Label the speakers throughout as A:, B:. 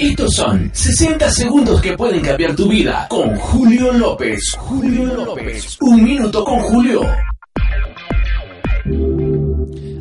A: Estos son 60 segundos que pueden cambiar tu vida con Julio López. Julio López. Un minuto con Julio.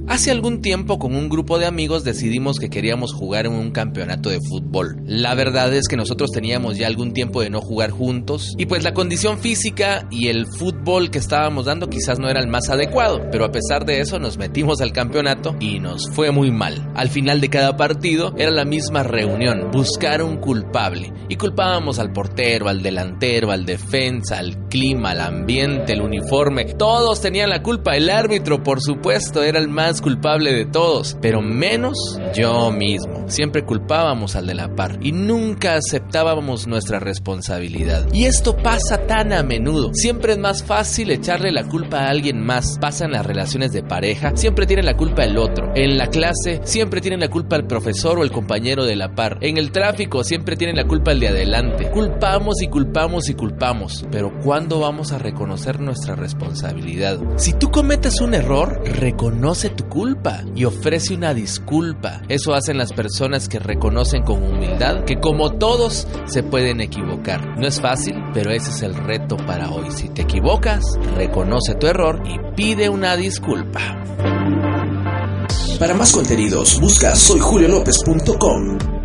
B: Hace algún tiempo con un grupo de amigos decidimos que queríamos jugar en un campeonato de fútbol. La verdad es que nosotros teníamos ya algún tiempo de no jugar juntos y pues la condición física y el fútbol que estábamos dando quizás no era el más adecuado, pero a pesar de eso nos metimos al campeonato y nos fue muy mal. Al final de cada partido era la misma reunión, buscar un culpable y culpábamos al portero, al delantero, al defensa, al clima, al ambiente, el uniforme. Todos tenían la culpa, el árbitro por supuesto era el más culpable de todos, pero menos yo mismo. Siempre culpábamos al de la par y nunca aceptábamos nuestra responsabilidad. Y esto pasa tan a menudo. Siempre es más fácil echarle la culpa a alguien más. Pasa en las relaciones de pareja, siempre tiene la culpa el otro. En la clase, siempre tiene la culpa el profesor o el compañero de la par. En el tráfico, siempre tiene la culpa el de adelante. Culpamos y culpamos y culpamos. Pero ¿cuándo vamos a reconocer nuestra responsabilidad? Si tú cometes un error, reconoce tu culpa y ofrece una disculpa. Eso hacen las personas que reconocen con humildad que como todos se pueden equivocar. No es fácil, pero ese es el reto para hoy. Si te equivocas, reconoce tu error y pide una disculpa.
A: Para más contenidos, busca soyjuliolopez.com.